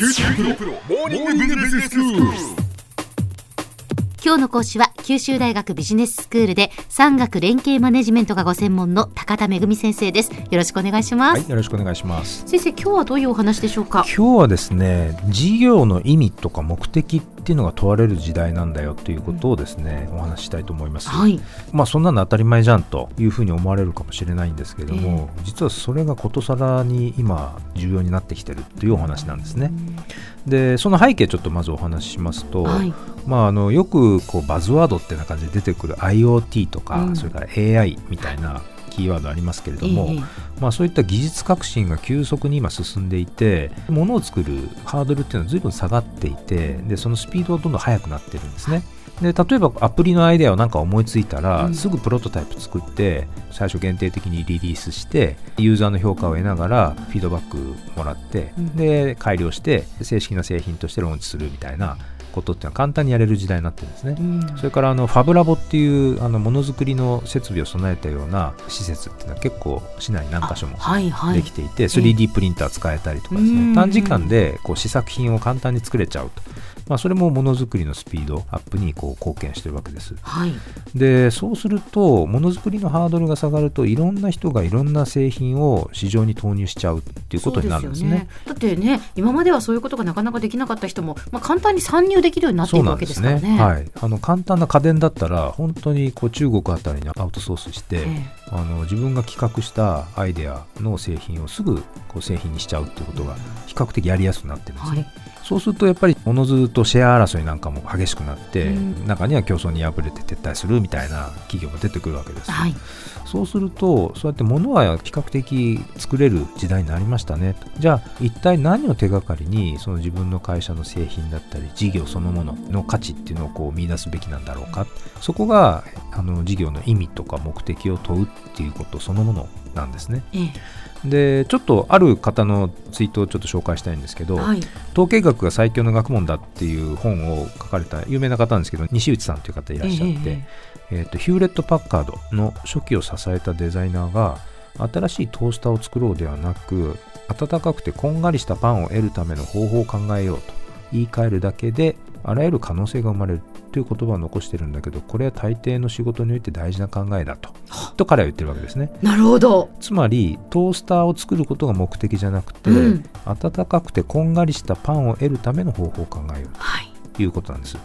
QT プロ,プロモーニングビジネススクール。今日の講師は九州大学ビジネススクールで産学連携マネジメントがご専門の高田恵先生です。よろしくお願いします、はい、よろしくお願いします。先生今日はどういうお話でしょうか？今日はですね、事業の意味とか目的っていうのが問われる時代なんだよということをですね、お話ししたいと思います。はい。まあそんなの当たり前じゃんというふうに思われるかもしれないんですけども、実はそれがことさらに今重要になってきてるというお話なんですね。で、その背景ちょっとまずお話ししますと、はい。まああのよくこうバズワードってな感じで出てくる IoT とか、うん。それから AI みたいなキーワードありますけれども、ええまあ、そういった技術革新が急速に今進んでいて物を作るハードルっていうのは随分下がっていてでそのスピードはどんどん速くなってるんですね。で例えばアプリのアイデアをなんか思いついたら、うん。すぐプロトタイプ作って最初限定的にリリースしてユーザーの評価を得ながらフィードバックもらって、うん。で改良して正式な製品としてローンチするみたいなことっていうのは簡単にやれる時代になってるんですね。うん。それからあのファブラボっていうあのものづくりの設備を備えたような施設っていうのは結構市内に何箇所もはいはい。できていて、3D プリンター使えたりとかですうん。ね短時間でこう試作品を簡単に作れちゃうと、まあ、それもものづくりのスピードアップにこう貢献してるわけです。はい。でそうするとものづくりのハードルが下がるといろんな人がいろんな製品を市場に投入しちゃうっていうことになるんですね。そうですよだってね今まではそういうことがなかなかできなかった人も、まあ、簡単に参入できるようになっているわけですからね。はい、あの簡単な家電だったら本当にこう中国あたりにアウトソースして、えあの自分が企画したアイデアの製品をすぐこう製品にしちゃうっていうことが比較的やりやすくなってるんですね。はいそうするとやっぱりおのずとシェア争いなんかも激しくなって、うん。中には競争に敗れて撤退するみたいな企業も出てくるわけです。はい。そうするとそうやって物は比較的作れる時代になりましたね。とじゃあ一体何を手がかりにその自分の会社の製品だったり事業そのものの価値っていうのをこう見出すべきなんだろうか。そこがあの事業の意味とか目的を問うっていうことそのものなんですね。ええでちょっとある方のツイートをちょっと紹介したいんですけど、はい。統計学が最強の学問だっていう本を書かれた有名な方なんですけど西内さんという方いらっしゃって、え。えーとヒューレット・パッカードの初期を支えたデザイナーが新しいトースターを作ろうではなく温かくてこんがりしたパンを得るための方法を考えようと言い換えるだけであらゆる可能性が生まれるという言葉を残してるんだけどこれは大抵の仕事において大事な考えだと。と彼は言ってるわけですね。なるほど。つまりトースターを作ることが目的じゃなくて、うん。温かくてこんがりしたパンを得るための方法を考えようはい。ということなんです。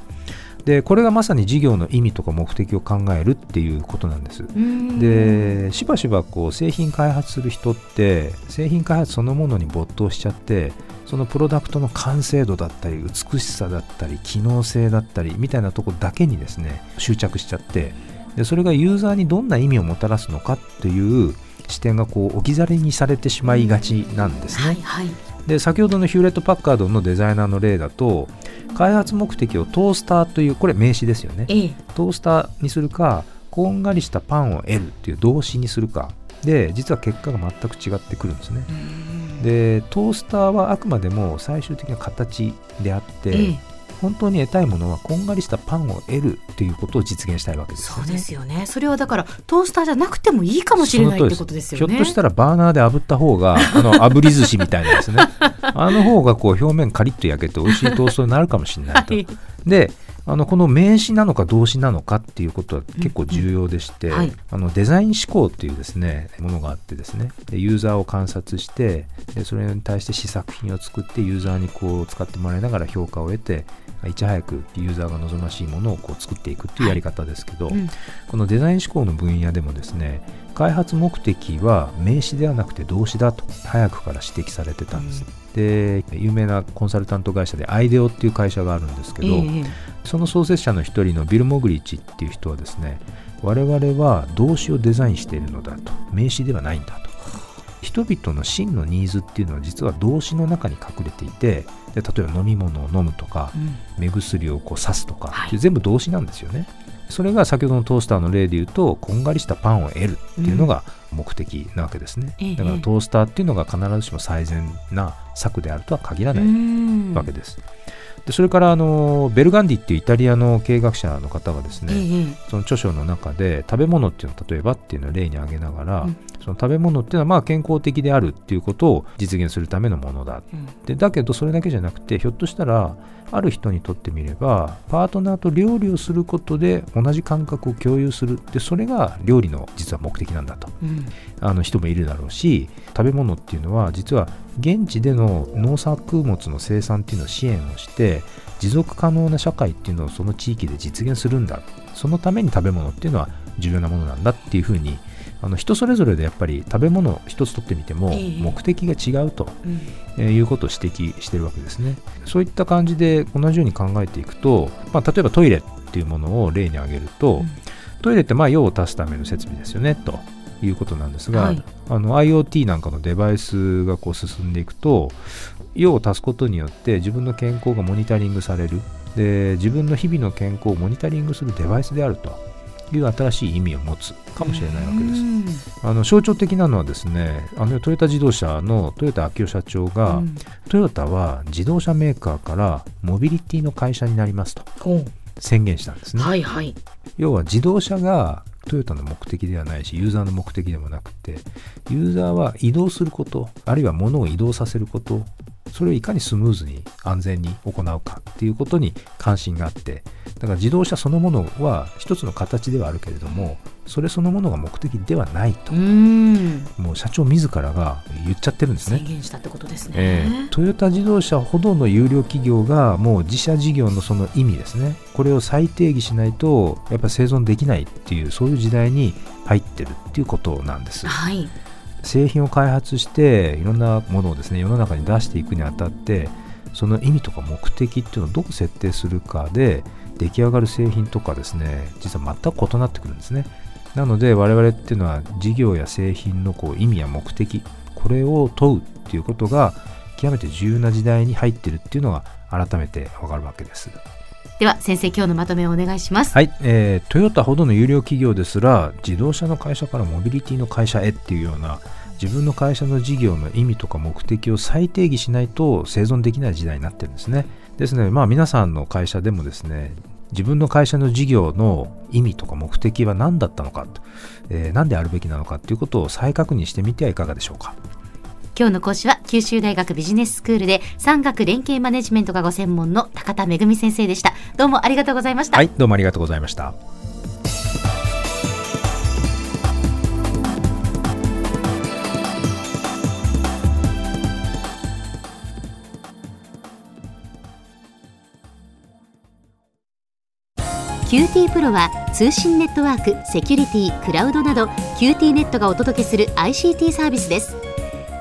でこれがまさに事業の意味とか目的を考えるっていうことなんです。うん。でしばしばこう製品開発する人って製品開発そのものに没頭しちゃってそのプロダクトの完成度だったり美しさだったり機能性だったりみたいなとこだけにですね執着しちゃってでそれがユーザーにどんな意味をもたらすのかっていう視点がこう置き去りにされてしまいがちなんですね。はいはい。で先ほどのヒューレット・パッカードのデザイナーの例だと開発目的をトースターというこれ名詞ですよね。ええ。トースターにするかこんがりしたパンを得るっていう動詞にするか。で実は結果が全く違ってくるんですねでトースターはあくまでも最終的な形であって、ええ本当に得たいものはこんがりしたパンを得るっていうことを実現したいわけですよねそうですよね。それはだからトースターじゃなくてもいいかもしれないってことですよね。ひょっとしたらバーナーで炙った方が、あの、炙り寿司みたいなですね。あの方がこう表面カリッと焼けて美味しいトーストになるかもしれないと。はいで、あのこの名詞なのか動詞なのかっていうことは結構重要でして、うんうんはい。あのデザイン思考っていうですねものがあってですね。でユーザーを観察してでそれに対して試作品を作ってユーザーにこう使ってもらいながら評価を得ていち早くユーザーが望ましいものをこう作っていくっていうやり方ですけど、うん。このデザイン思考の分野でもですね開発目的は名詞ではなくて動詞だと早くから指摘されてたんです、で有名なコンサルタント会社でアイデオっていう会社があるんですけど、ええその創設者の一人のビル・モグリッチっていう人はですね我々は動詞をデザインしているのだと。名詞ではないんだと。人々の真のニーズっていうのは実は動詞の中に隠れていてで例えば飲み物を飲むとかうん。目薬をこう刺すとか、はい。全部動詞なんですよね。それが先ほどのトースターの例で言うとこんがりしたパンを得るっていうのが目的なわけですね、ええ。だからトースターっていうのが必ずしも最善な策であるとは限らないうん。わけです。でそれからあのベルガンディっていうイタリアの経営学者の方がですね、ええその著書の中で食べ物っていうのを例えばっていうのを例に挙げながら、うん。その食べ物っていうのはまあ健康的であるっていうことを実現するためのものだ。うん。でだけどそれだけじゃなくてひょっとしたらある人にとってみればパートナーと料理をすることで同じ感覚を共有する。でそれが料理の実は目的なんだと。うん。あの人もいるだろうし食べ物っていうのは実は現地での農作物の生産っていうのを支援をして持続可能な社会っていうのをその地域で実現するんだ。そのために食べ物っていうのは重要なものなんだっていうふうにあの人それぞれでやっぱり食べ物一つとってみてもええ。目的が違うということを指摘してるわけですね。そういった感じで同じように考えていくと、まあ、例えばトイレっていうものを例に挙げると、うん。トイレってまあ用を足すための設備ですよねということなんですが、はい。あの IoT なんかのデバイスがこう進んでいくと用を足すことによって自分の健康がモニタリングされる。で自分の日々の健康をモニタリングするデバイスであると。いう新しい意味を持つ。かもしれないわけです。あの象徴的なのはですねあのトヨタ自動車の豊田章男社長が、うん。トヨタは自動車メーカーからモビリティの会社になりますと宣言したんですね。はいはい。要は自動車がトヨタの目的ではないしユーザーの目的でもなくてユーザーは移動することあるいは物を移動させることそれをいかにスムーズに安全に行うかっていうことに関心があってだから自動車そのものは一つの形ではあるけれどもそれそのものが目的ではないと。もう社長自らが言っちゃってるんですね。宣。言したってことですね、えートヨタ自動車ほどの有料企業がもう自社事業のその意味ですね。これを再定義しないとやっぱり生存できないっていうそういう時代に入ってるっていうことなんです。はい製品を開発していろんなものをですね世の中に出していくにあたってその意味とか目的っていうのをどう設定するかで出来上がる製品とかですね実は全く異なってくるんですね。なので我々っていうのは事業や製品のこう意味や目的これを問うっていうことが極めて重要な時代に入ってるっていうのが改めてわかるわけです。では先生今日のまとめをお願いします、はい、えートヨタほどの有料企業ですら自動車の会社からモビリティの会社へっていうような自分の会社の事業の意味とか目的を再定義しないと生存できない時代になってるんですね。ですのでまあ皆さんの会社でもですね自分の会社の事業の意味とか目的は何だったのかと、えー何であるべきなのかということを再確認してみてはいかがでしょうか。今日の講師は九州大学ビジネススクールで産学連携マネジメントがご専門の高田恵先生でした。どうもありがとうございました、はいどうもありがとうございました。QT プロは通信ネットワーク、セキュリティ、クラウドなど QT ネットがお届けする ICT サービスです